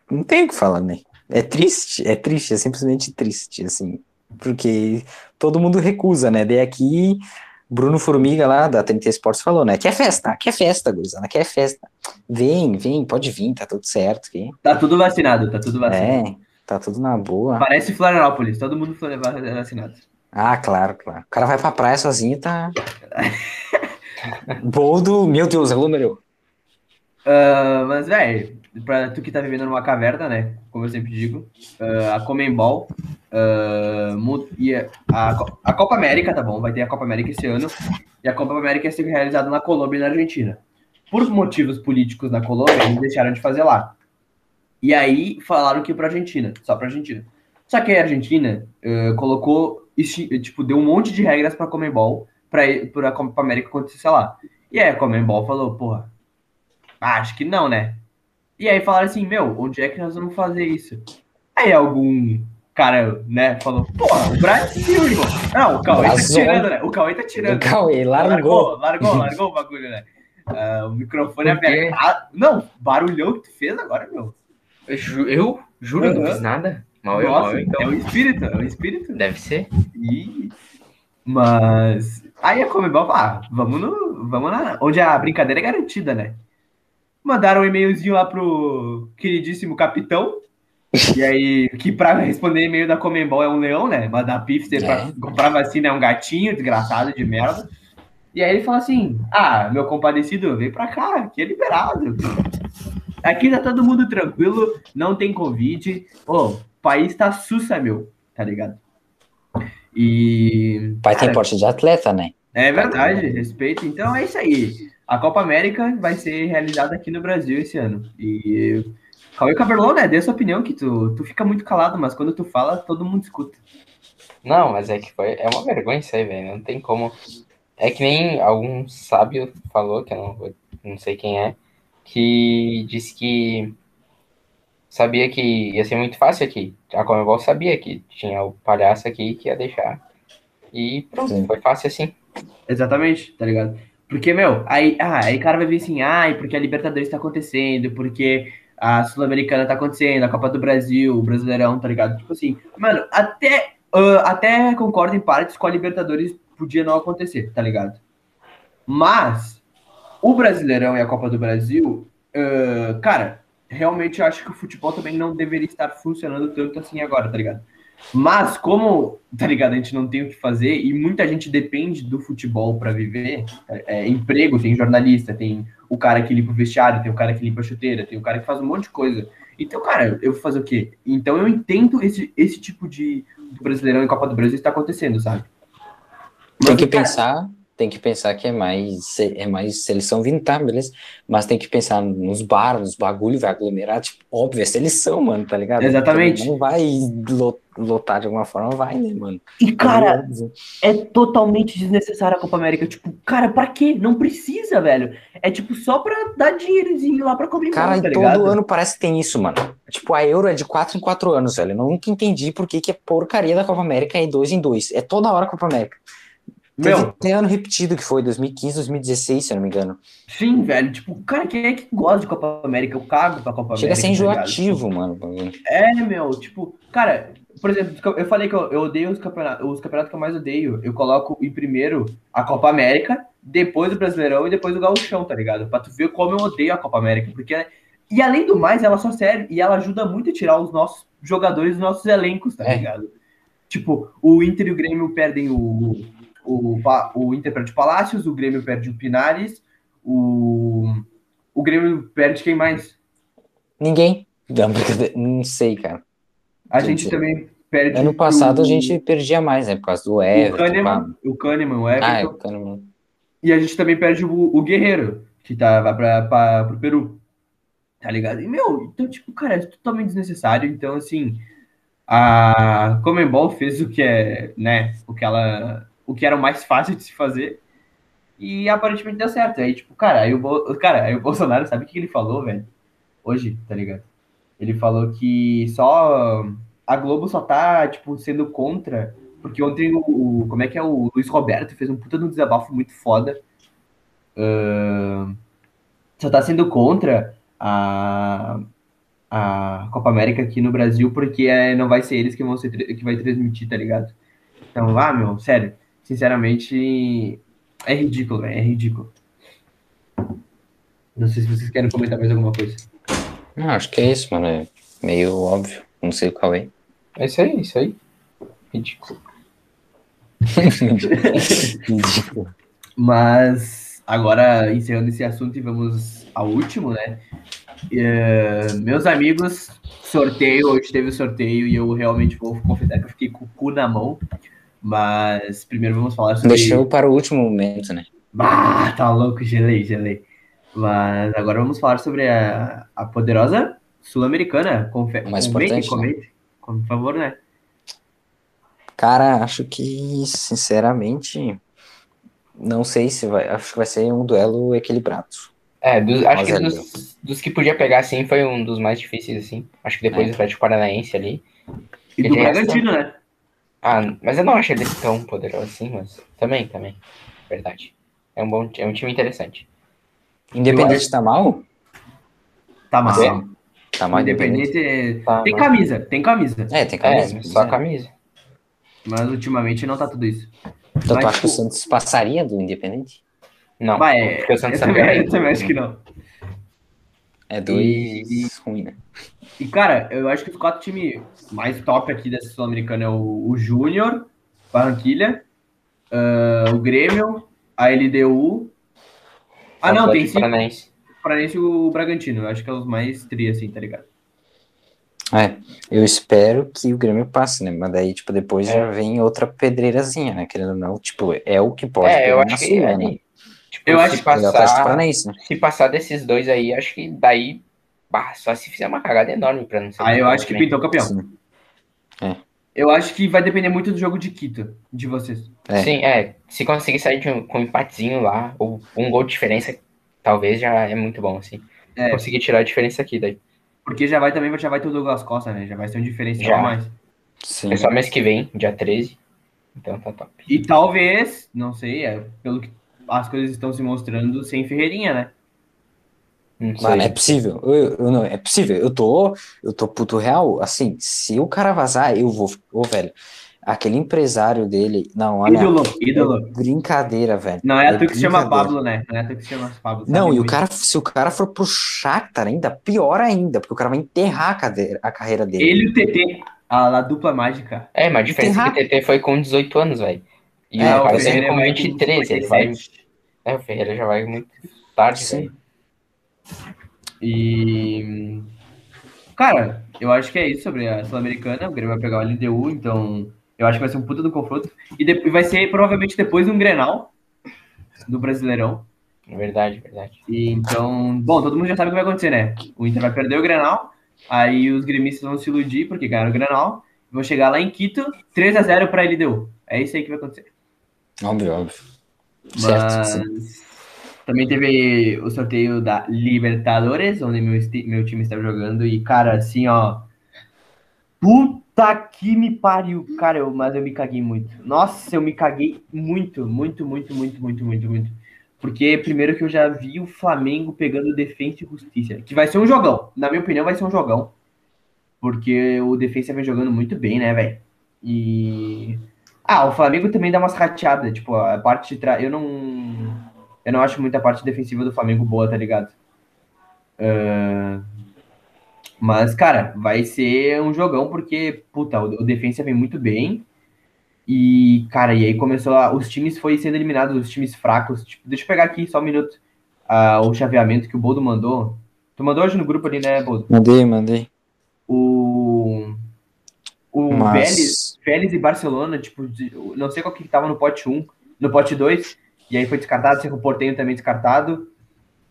não tem o que falar, né? É triste, é triste, é simplesmente triste, assim. Porque todo mundo recusa, né? Daí aqui, Bruno Formiga lá da TNT Esportes falou, né? Quer festa, quer festa, gurizada, quer festa. Vem, vem, pode vir, tá tudo certo. Tá tudo vacinado, tá tudo vacinado. É, tá tudo na boa. Parece Florianópolis, todo mundo foi vacinado. Ah, claro, claro. O cara vai pra praia sozinho, tá. *laughs* Bom do. Meu Deus, aglomerou. Ah, mas, velho, pra tu que tá vivendo numa caverna, né? Como eu sempre digo, ah, a Comembol e a, a Co- a Copa América, tá bom? Vai ter a Copa América esse ano. E a Copa América ia ser realizada na Colômbia e na Argentina. Por motivos políticos na Colômbia, eles deixaram de fazer lá. E aí falaram que ia pra Argentina, só pra Argentina. Só que a Argentina ah, colocou, tipo, deu um monte de regras pra Comembol pra, pra Copa América acontecer, sei lá. E aí a Comembol falou, porra, acho que não, né? E aí falaram assim, meu, onde é que nós vamos fazer isso? Aí algum cara, né, falou, porra, o Brasil, irmão. Não, o Cauê tá tirando, né? O Cauê tá tirando. O Cauê largou. Largou, largou, largou o bagulho, né? Uh, o microfone aberto. Ah, não, barulhão que tu fez agora, meu. Eu, eu juro, uhum. não fiz nada. Mal eu, mal então. É o espírito, é o espírito. Deve ser. E... Mas. Aí a Comebol fala, ah, vamos no. Vamos lá. Onde a brincadeira é garantida, né? Mandaram um e-mailzinho lá pro queridíssimo capitão. e aí, que pra responder e-mail da Comembol é um leão, né? Mandar pifter é. pra comprar vacina é um gatinho desgraçado de merda. E aí ele fala assim: Ah, meu compadecido, vem pra cá, aqui é liberado. Aqui tá todo mundo tranquilo, não tem Covid. Ô, país tá sussa, meu, tá ligado? E. Pai cara, tem porte de atleta, né? É verdade, respeito. Então é isso aí. A Copa América vai ser realizada aqui no Brasil esse ano. E. Cauê Caberlon, né? Dê sua opinião, que tu, tu fica muito calado, mas quando tu fala, todo mundo escuta. Não, mas é que foi. É uma vergonha isso aí, velho. Não tem como. É que nem algum sábio falou, que eu não, não sei quem é, que disse que sabia que ia ser muito fácil aqui. A Comebol sabia que tinha o palhaço aqui que ia deixar. E pronto, Sim. foi fácil assim. Exatamente, tá ligado? Porque, meu, aí, ah, aí o cara vai vir assim, ai, porque a Libertadores tá acontecendo, porque a Sul-Americana tá acontecendo, a Copa do Brasil, o Brasileirão, tá ligado? Tipo assim, mano, até, uh, até concordo em partes com a Libertadores podia não acontecer, tá ligado? Mas o Brasileirão e a Copa do Brasil, uh, cara, realmente eu acho que o futebol também não deveria estar funcionando tanto assim agora, tá ligado? Mas como, tá ligado, a gente não tem o que fazer e muita gente depende do futebol para viver, é, é, emprego, tem jornalista, tem o cara que limpa o vestiário, tem o cara que limpa a chuteira, tem o cara que faz um monte de coisa. Então, cara, eu vou fazer o quê? Então eu entendo esse, esse tipo de Brasileirão e Copa do Brasil está acontecendo, sabe? Tem que pensar, tem que pensar que é mais, é mais seleção tá, beleza? Mas tem que pensar nos bar, nos bagulho, vai aglomerar, tipo, óbvio, é seleção, mano, tá ligado? Exatamente. Então, não vai lotar de alguma forma, vai, né, mano? E, cara, é totalmente desnecessário a Copa América. Tipo, cara, pra quê? Não precisa, velho. É, tipo, só pra dar dinheirozinho lá pra cobrir Cara, tá todo ligado? ano parece que tem isso, mano. Tipo, a Euro é de 4 em 4 anos, velho. Eu nunca entendi por que, que é porcaria da Copa América é 2 em 2. É toda hora a Copa América. Meu, tem ano repetido que foi 2015, 2016, se eu não me engano. Sim, velho. Tipo, cara, quem é que gosta de Copa América? Eu cago pra Copa Chega América. Chega a ser tá enjoativo, tá mano. É, meu, tipo, cara, por exemplo, eu falei que eu, eu odeio os campeonatos, os campeonatos que eu mais odeio. Eu coloco em primeiro a Copa América, depois o Brasileirão e depois o Gauchão, tá ligado? Pra tu ver como eu odeio a Copa América. Porque, e além do mais, ela só serve e ela ajuda muito a tirar os nossos jogadores dos nossos elencos, tá é. ligado? Tipo, o Inter e o Grêmio perdem o o, o Inter perde o Palácios, o Grêmio perde o Pinares, o, o Grêmio perde quem mais? Ninguém. Não *laughs* sei, cara. A gente também perde. Ano passado o... a gente perdia mais, né? Por causa do Everton. O Kahneman, o, Kahneman, o Everton. Ah, é, o Kahneman. E a gente também perde o, o Guerreiro, que tá, vai para o Peru. Tá ligado? E, meu, então, tipo, cara, é totalmente desnecessário. Então, assim, a Comembol fez o que é, né? O que ela o que era o mais fácil de se fazer. E aparentemente deu certo. Aí, tipo, cara, aí o, cara, aí o Bolsonaro, sabe o que ele falou, velho? Hoje, tá ligado? Ele falou que só. A Globo só tá, tipo, sendo contra. Porque ontem o. o como é que é? O Luiz Roberto fez um puta de um desabafo muito foda. Uh, só tá sendo contra a, a Copa América aqui no Brasil, porque é, não vai ser eles que vão ser que vai transmitir, tá ligado? Então, vá, meu, sério sinceramente, é ridículo, é ridículo. Não sei se vocês querem comentar mais alguma coisa. Não, acho que é isso, mano. É meio óbvio. Não sei qual é. É isso aí, isso aí. Ridículo. ridículo. *laughs* Mas agora, encerrando esse assunto e vamos ao último, né? Uh, meus amigos, sorteio, hoje teve o sorteio e eu realmente vou confessar que eu fiquei com o cu na mão. Mas primeiro vamos falar sobre. Deixou para o último momento, né? Ah, tá louco, gelei, gelei. Mas agora vamos falar sobre a, a poderosa Sul-Americana. Confe... Mais comente, comente, né? por favor, né? Cara, acho que, sinceramente, não sei se vai. Acho que vai ser um duelo equilibrado. É, dos- acho que é dos, dos que podia pegar, assim, foi um dos mais difíceis, assim. Acho que depois É. do Atlético Paranaense ali. E do Bragantino, né? Ah, mas eu não acho ele tão poderoso assim, mas também, também. Verdade. É um bom é um time interessante. Independente tá mal? Tá mal. É? Tá mal independente. Independente. Tá, tem mas- camisa, tem camisa. É, tem É, camisa. só a é. camisa. Mas ultimamente não tá tudo isso. Então tu Mas, acha que o tipo, Santos passaria do Independente? Não, Vai, é, porque o Santos eu, também é eu também acho que não. É dois E- ruim, né? E, cara, eu acho que os quatro times mais top aqui dessa Sul-Americana é o, o Júnior, Barranquilha, ah, o Grêmio, a LDU. Ah, não, tem Atlético sim. Paranaense. O Paranense e o Bragantino. Eu acho que é os mais tri, assim, tá ligado? É, eu espero que o Grêmio passe, né? Mas daí, tipo, depois É. já vem outra pedreirazinha, né? Querendo ou não, tipo, é o que pode É, eu acho que é né? Eu acho que É passar, né? se passar desses dois aí, acho que daí, bah, só se fizer uma cagada enorme pra não ser. Aí eu acho que pintou campeão. Sim. Eu acho que vai depender muito do jogo de Quito, de vocês. É. Sim, é. Se conseguir sair de um, com um empatezinho lá, ou um gol de diferença, talvez já é muito bom, assim. É. Conseguir tirar a diferença aqui daí. Porque já vai também, já vai ter o Douglas Costa, né? Já vai ser um diferencial Já. mais. Sim. É só mês que vem, dia 13. Então tá top. E talvez, não sei, é, pelo que as coisas estão se mostrando, sem Ferreirinha, né? Mano, é possível. Eu, eu não, é possível. Eu tô, eu tô puto real. Assim, se o cara vazar, eu vou. Ô, velho, aquele empresário dele. Não, olha. Ídolo, é ídolo. brincadeira, velho. Não é à toa que se chama. Pablo, né? Não é toa que se chama Pablo. Não, e o cara, se o cara for pro Shakhtar ainda, pior ainda, porque o cara vai enterrar a, cadeira, a carreira dele. Ele e o TT, a, a dupla mágica. É, mas a diferença é Enterrar. que o TT foi com 18 anos, velho. E É, o Ferreira com vai com 23, ele vai. 57. É, o Ferreira já vai muito tarde, Sim. E. Cara, eu acho que é isso sobre a Sul-Americana. O Grêmio vai pegar o LDU, então eu acho que vai ser um puta do confronto. E, de- vai ser provavelmente depois um Grenal do Brasileirão. Verdade, verdade. E, então, bom, todo mundo já sabe o que vai acontecer, né? O Inter vai perder o Grenal, aí os gremistas vão se iludir porque ganharam o Grenal, vão chegar lá em Quito, 3 a 0 para LDU. É isso aí que vai acontecer. Óbvio, óbvio. Certo, Mas sim. também teve o sorteio da Libertadores, onde meu, meu time estava jogando, e, cara, assim, ó. Puta que me pariu, cara, eu, mas eu me caguei muito. Nossa, eu me caguei muito, muito, muito, muito, muito, muito, muito. Porque, primeiro, que eu já vi o Flamengo pegando Defensa e Justiça, que vai ser um jogão. Na minha opinião, vai ser um jogão. Porque o Defensa vem jogando muito bem, né, velho? E. Ah, o Flamengo também dá umas rateadas. Tipo, a parte de trás. Eu não. Eu não acho muito a parte defensiva do Flamengo boa, tá ligado? Ah, Mas, cara, vai ser um jogão porque, puta, o, o defensa vem muito bem. E, cara, e aí começou a, os times foi sendo eliminados, os times fracos. Tipo, deixa eu pegar aqui só um minuto ah, o chaveamento que o Boldo mandou. Tu mandou hoje no grupo ali, né, Boldo? Mandei, mandei. O. O Mas- Vélez, Vélez e Barcelona, tipo, de- não sei qual que tava no pote 1, no pote 2, e aí foi descartado, sei que o Portenho também descartado.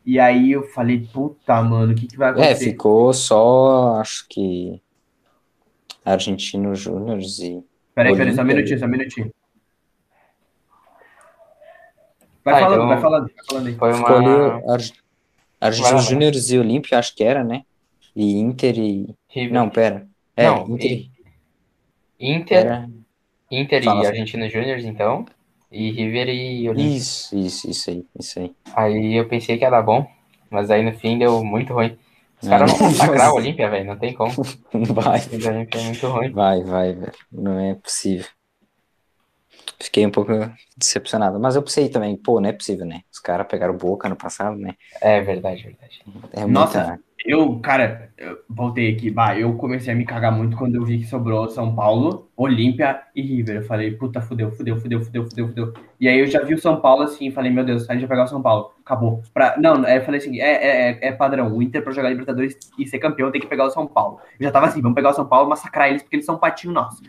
E aí eu falei, puta, mano, o que, que vai É, acontecer? ficou só, acho que. Argentino Júnior e. Peraí, peraí, só um minutinho, só um minutinho. Vai Ah, falando, então- vai falando, vai falando aí. Foi Ficou ali uma. Vai Argentino Júnior e Olímpia, acho que era, né? E Inter e. River. Não, pera. É, Não, Inter. Inter, Era... Inter Fala, e. Argentina Juniors, então. E River e Olímpia. Isso, isso, isso aí, isso aí. Aí eu pensei que ia dar bom, mas aí no fim deu muito ruim. Os É, caras vão massacrar mas- o Olímpia, velho. Não tem como. *laughs* Vai, O Olímpia é muito ruim. vai, vai, velho. Não é possível. Fiquei um pouco decepcionado. Mas eu pensei também, pô, não é possível, né? Os caras pegaram boca no passado, né? É verdade, verdade. É Nossa, muita. Eu, cara, eu voltei aqui, bah, eu comecei a me cagar muito quando eu vi que sobrou São Paulo, Olímpia e River. Eu falei, puta, fudeu, fudeu, fudeu, fudeu, fudeu, fudeu. E aí eu já vi o São Paulo assim falei, meu Deus, a gente vai pegar o São Paulo. Acabou. Pra... Não, eu falei assim, é, é, é- é padrão. O Inter pra jogar Libertadores e ser campeão tem que pegar o São Paulo. Eu já tava assim, vamos pegar o São Paulo massacrar eles porque eles são patinho nosso.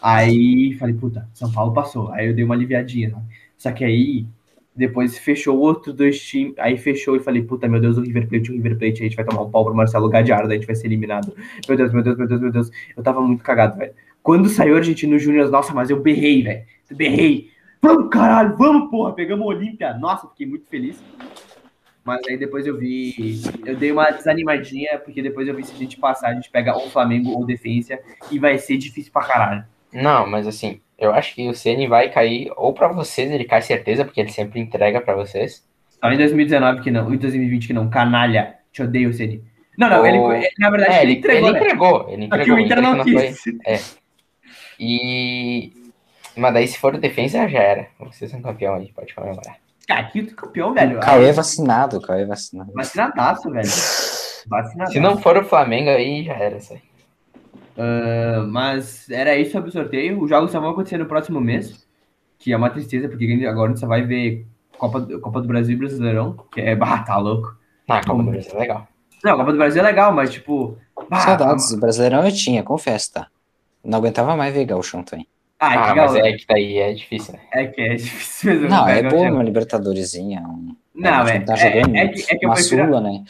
Aí falei, puta, São Paulo passou. Aí eu dei uma aliviadinha? Só que aí depois fechou outros dois times. Aí fechou e falei, puta, meu Deus, o River Plate, o River Plate, a gente vai tomar um pau pro Marcelo Gadiardo, a gente vai ser eliminado. Meu Deus, meu Deus, meu Deus, meu Deus. Eu tava muito cagado, velho. Quando saiu o Argentino Júnior, nossa, mas eu berrei, velho. Berrei. vamos, caralho, vamos, porra, pegamos o Olímpia. Nossa, fiquei muito feliz. Mas aí depois eu vi, eu dei uma desanimadinha, porque depois eu vi se a gente passar, a gente pega ou Flamengo ou Defensa, e vai ser difícil pra caralho. Não, mas assim, eu acho que o Ceni vai cair, ou pra vocês ele cai certeza, porque ele sempre entrega pra vocês. Só em 2019 que não, em 2020 que não, canalha, te odeio, Ceni. Não, não, ele, Ou- ele- na verdade É, ele, entregou, ele né? entregou, ele Só que entregou. o Inter não foi- quis. E. Mas daí, se for defesa, já era. Vocês são campeão aí, pode comemorar. Cara, aqui tu é campeão, velho. O Cauê é vacinado, o Cauê é vacinado. Vacinadaço, velho. Vacinadaço. Se não for o Flamengo aí, já era isso aí. Ah, mas era isso sobre o sorteio. Os jogos só vão acontecer no próximo mês, que é uma tristeza, porque agora a gente só vai ver Copa, do- Copa do Brasil e Brasileirão, que é, bah, tá louco. Ah, a Copa do Brasil é legal. Não, a Copa do Brasil é legal, mas tipo... bah, Saudades, o Brasileirão eu tinha, confesso, tá? Não aguentava mais ver Gauchão também. Ah, Ah, que mas é que daí é difícil, né? é que é difícil mesmo. Não, é eu- uma Libertadoresinha. Um, Não, é, tá é, jogando é, que, é que eu uma prefiro... Sula, né?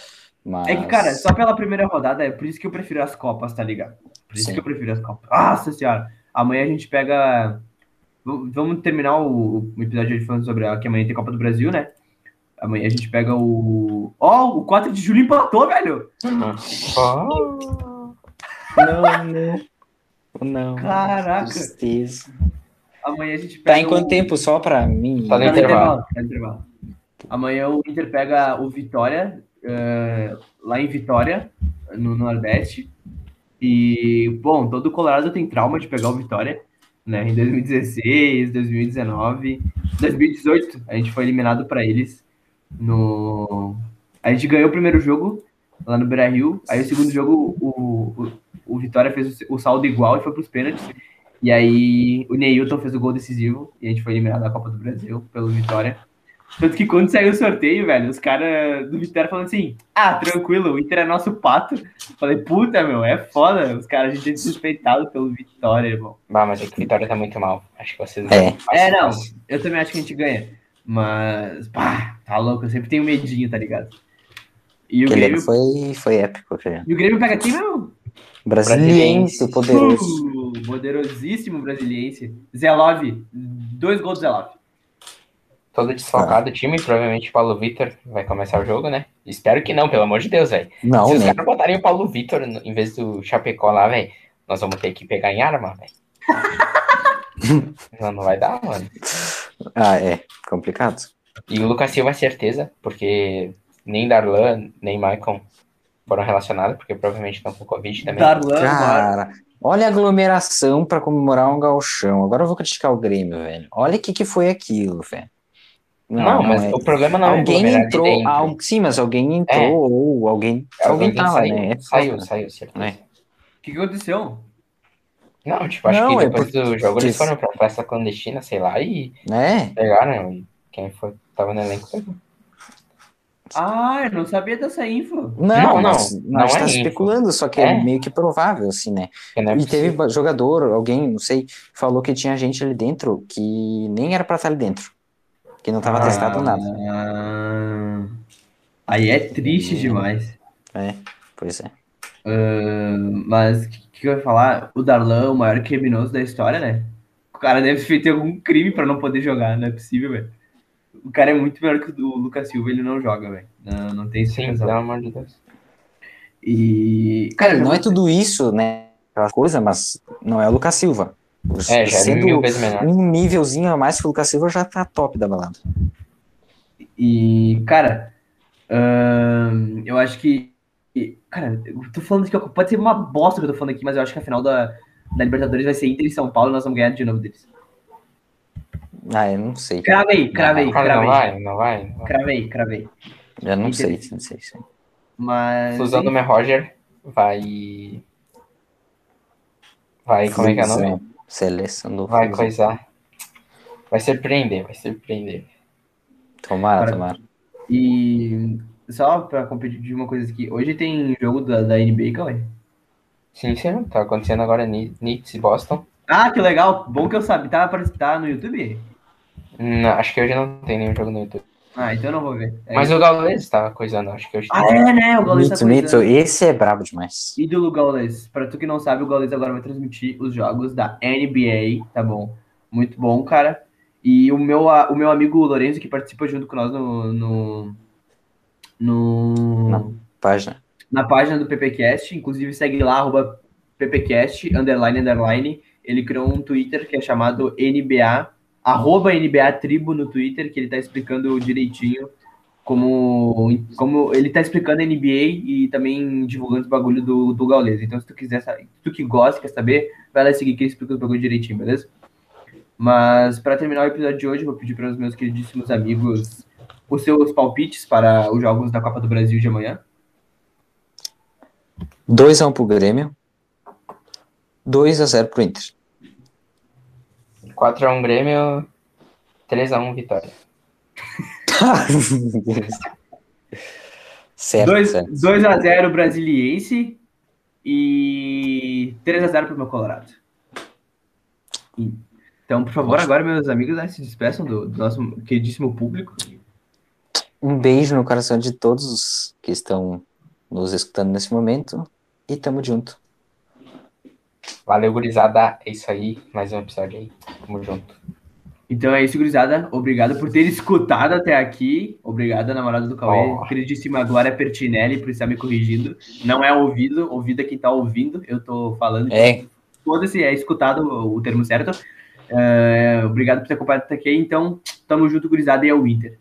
Mas... É que, cara, só pela primeira rodada, é por isso que eu prefiro as Copas, tá ligado? Por isso Sim. que eu prefiro as Copas. Nossa senhora, amanhã a gente pega. Vamos terminar o, o episódio de falando sobre a, que amanhã tem Copa do Brasil, né? Amanhã a gente pega o. Ó, o 4 de julho empatou, velho! Oh, Não, não. Não. Caraca! Tristeza. Amanhã a gente pega. Tá em quanto o... tempo? Só pra mim? Tá no Tá no intervalo. Tá no intervalo. Amanhã o Inter pega o Vitória, lá em Vitória, no Nordeste. E, bom, todo o Colorado tem trauma de pegar o Vitória, né? Em 2016, 2019, 2018, a gente foi eliminado para eles no. A gente ganhou o primeiro jogo lá no Beira Rio. Aí o segundo jogo, o, o, o Vitória fez o, o saldo igual e foi pros pênaltis. E aí o Neilton fez o gol decisivo e a gente foi eliminado da Copa do Brasil pelo Vitória. Tanto que quando saiu o sorteio, velho, os caras do Vitória falando assim: ah, tranquilo, o Inter é nosso pato. Falei, puta, meu, é foda. Os caras, a gente é desrespeitado pelo Vitória, irmão. Bah, mas é que o Vitória tá muito mal. Acho que vocês É. É, não, eu também acho que a gente ganha. Mas, pá, tá louco, eu sempre tenho medinho, tá ligado? E o Aquele Grêmio, foi, foi épico, cara. e o Grêmio pega quem, meu? Brasiliense, poderoso. Uh, poderosíssimo brasiliense. Zelov, dois gols do Zelov. Todo desfalcado o time, provavelmente o Paulo Vitor vai começar o jogo, né? Espero que não, pelo amor de Deus, velho. Não, Se os né? caras botarem o Paulo Vitor em vez do Chapecó lá, velho, nós vamos ter que pegar em arma, velho. *laughs* não, não vai dar, mano. Ah, é. Complicado. E o Lucas Silva, certeza, porque nem Darlan, nem Maicon foram relacionados, porque provavelmente estão com Covid também. Darlan, mano. Cara, olha a aglomeração pra comemorar um galchão. Agora eu vou criticar o Grêmio, velho. Olha o que, que foi aquilo, velho. Não, mas é. o problema não é Alguém de entrou. dentro. al- Sim, mas alguém entrou É. ou alguém. Alguém, Alguém tava, saiu, né? É saiu, foda. saiu, certeza. É. O que, que aconteceu? Não, tipo, acho Não, que é depois porque- do jogo eles foram pra festa clandestina, sei lá, e É, pegaram. E quem foi, tava no elenco pegou. Ah, eu não sabia dessa info. Não, Não, não, nós não é tá info. especulando, só que é. É. meio que provável, assim, né? Não é E teve jogador, alguém, não sei, falou que tinha gente ali dentro que nem era pra estar ali dentro. Que não tava Ah. testado nada. Ah, aí é triste demais. Pois é. Ah, mas o que, que eu ia falar? O Darlan, o maior criminoso da história, né? O cara deve ter feito algum crime pra não poder jogar, não é possível, velho. O cara é muito melhor que o do Lucas Silva, ele não joga, velho. Não, não tem Sim, pelo amor de Deus. E. Cara, não é tudo isso, né? Aquela coisa, mas não é o Lucas Silva. É, já é Sendo mil vezes menor. um nívelzinho a mais que o Lucas Silva já tá top da balada. E, cara, ahn, eu acho que. Cara, eu tô falando que pode ser uma bosta que eu tô falando aqui, mas eu acho que a final da, da Libertadores vai ser Inter e São Paulo e nós vamos ganhar de novo deles. Ah, eu não sei. Cravei, cravei, Cara, não cravei. vai, não vai. não vai. Cravei, cravei. Eu não Inter- sei, não sei. sei. Mas. Meu Roger vai. Vai, como é que é o nome? Seleção do Vai Fusão. coisar. Vai surpreender, vai surpreender. Tomara, Cara, tomara. E só pra competir de uma coisa aqui, hoje tem jogo da, da NBA, Cauê? Sim, sim, tá acontecendo agora Ni- Knicks e Boston. Ah, que legal, bom que eu sabia. Tá, tá no YouTube? Não, acho que hoje não tem nenhum jogo no YouTube. Ah, então eu não vou ver. É Mas isso. o Gaules tá coisando, acho que hoje Ah, é, né? O Gaules tá Mito, mito, coisando. esse é brabo demais. Ídolo Gaules. Pra tu que não sabe, o Gaules agora vai transmitir os jogos da NBA, tá bom? Muito bom, cara. E o meu, o meu amigo Lourenço, que participa junto com nós no. no, no na página. Na página do PPCast, inclusive segue lá, arroba PPCast, underline, underline. Ele criou um Twitter que é chamado NBA, arroba NBA Tribo no Twitter, que ele tá explicando direitinho como, como ele tá explicando a NBA e também divulgando os bagulho do, do Gaules. Então, se tu quiser se tu que gosta, quer saber, vai lá seguir que ele explica os bagulho direitinho, beleza? Mas para terminar o episódio de hoje, vou pedir para os meus queridíssimos amigos os seus palpites para os jogos da Copa do Brasil de amanhã. 2x1 um pro Grêmio. 2x0 pro Inter. 4x1 Grêmio. 3x1 Vitória. *laughs* certo, 2x0 Brasiliense e 3x0 pro meu Colorado. Então, por favor, agora, meus amigos, né, se despeçam do, do nosso queridíssimo público. Um beijo no coração de todos que estão nos escutando nesse momento e tamo junto. Valeu, gurizada. É isso aí. Mais um episódio aí. Tamo junto. Então é isso, gurizada. Obrigado por ter escutado até aqui. Obrigado, namorada do Cauê. Oh. Queridíssima Glória Pertinelli, por estar me corrigindo. Não é ouvido, ouvido é quem tá ouvindo. Eu tô falando. É. Foda-se, é escutado o termo certo. Uh, obrigado por ter acompanhado até aqui. Então, tamo junto, gurizada, e é o Inter.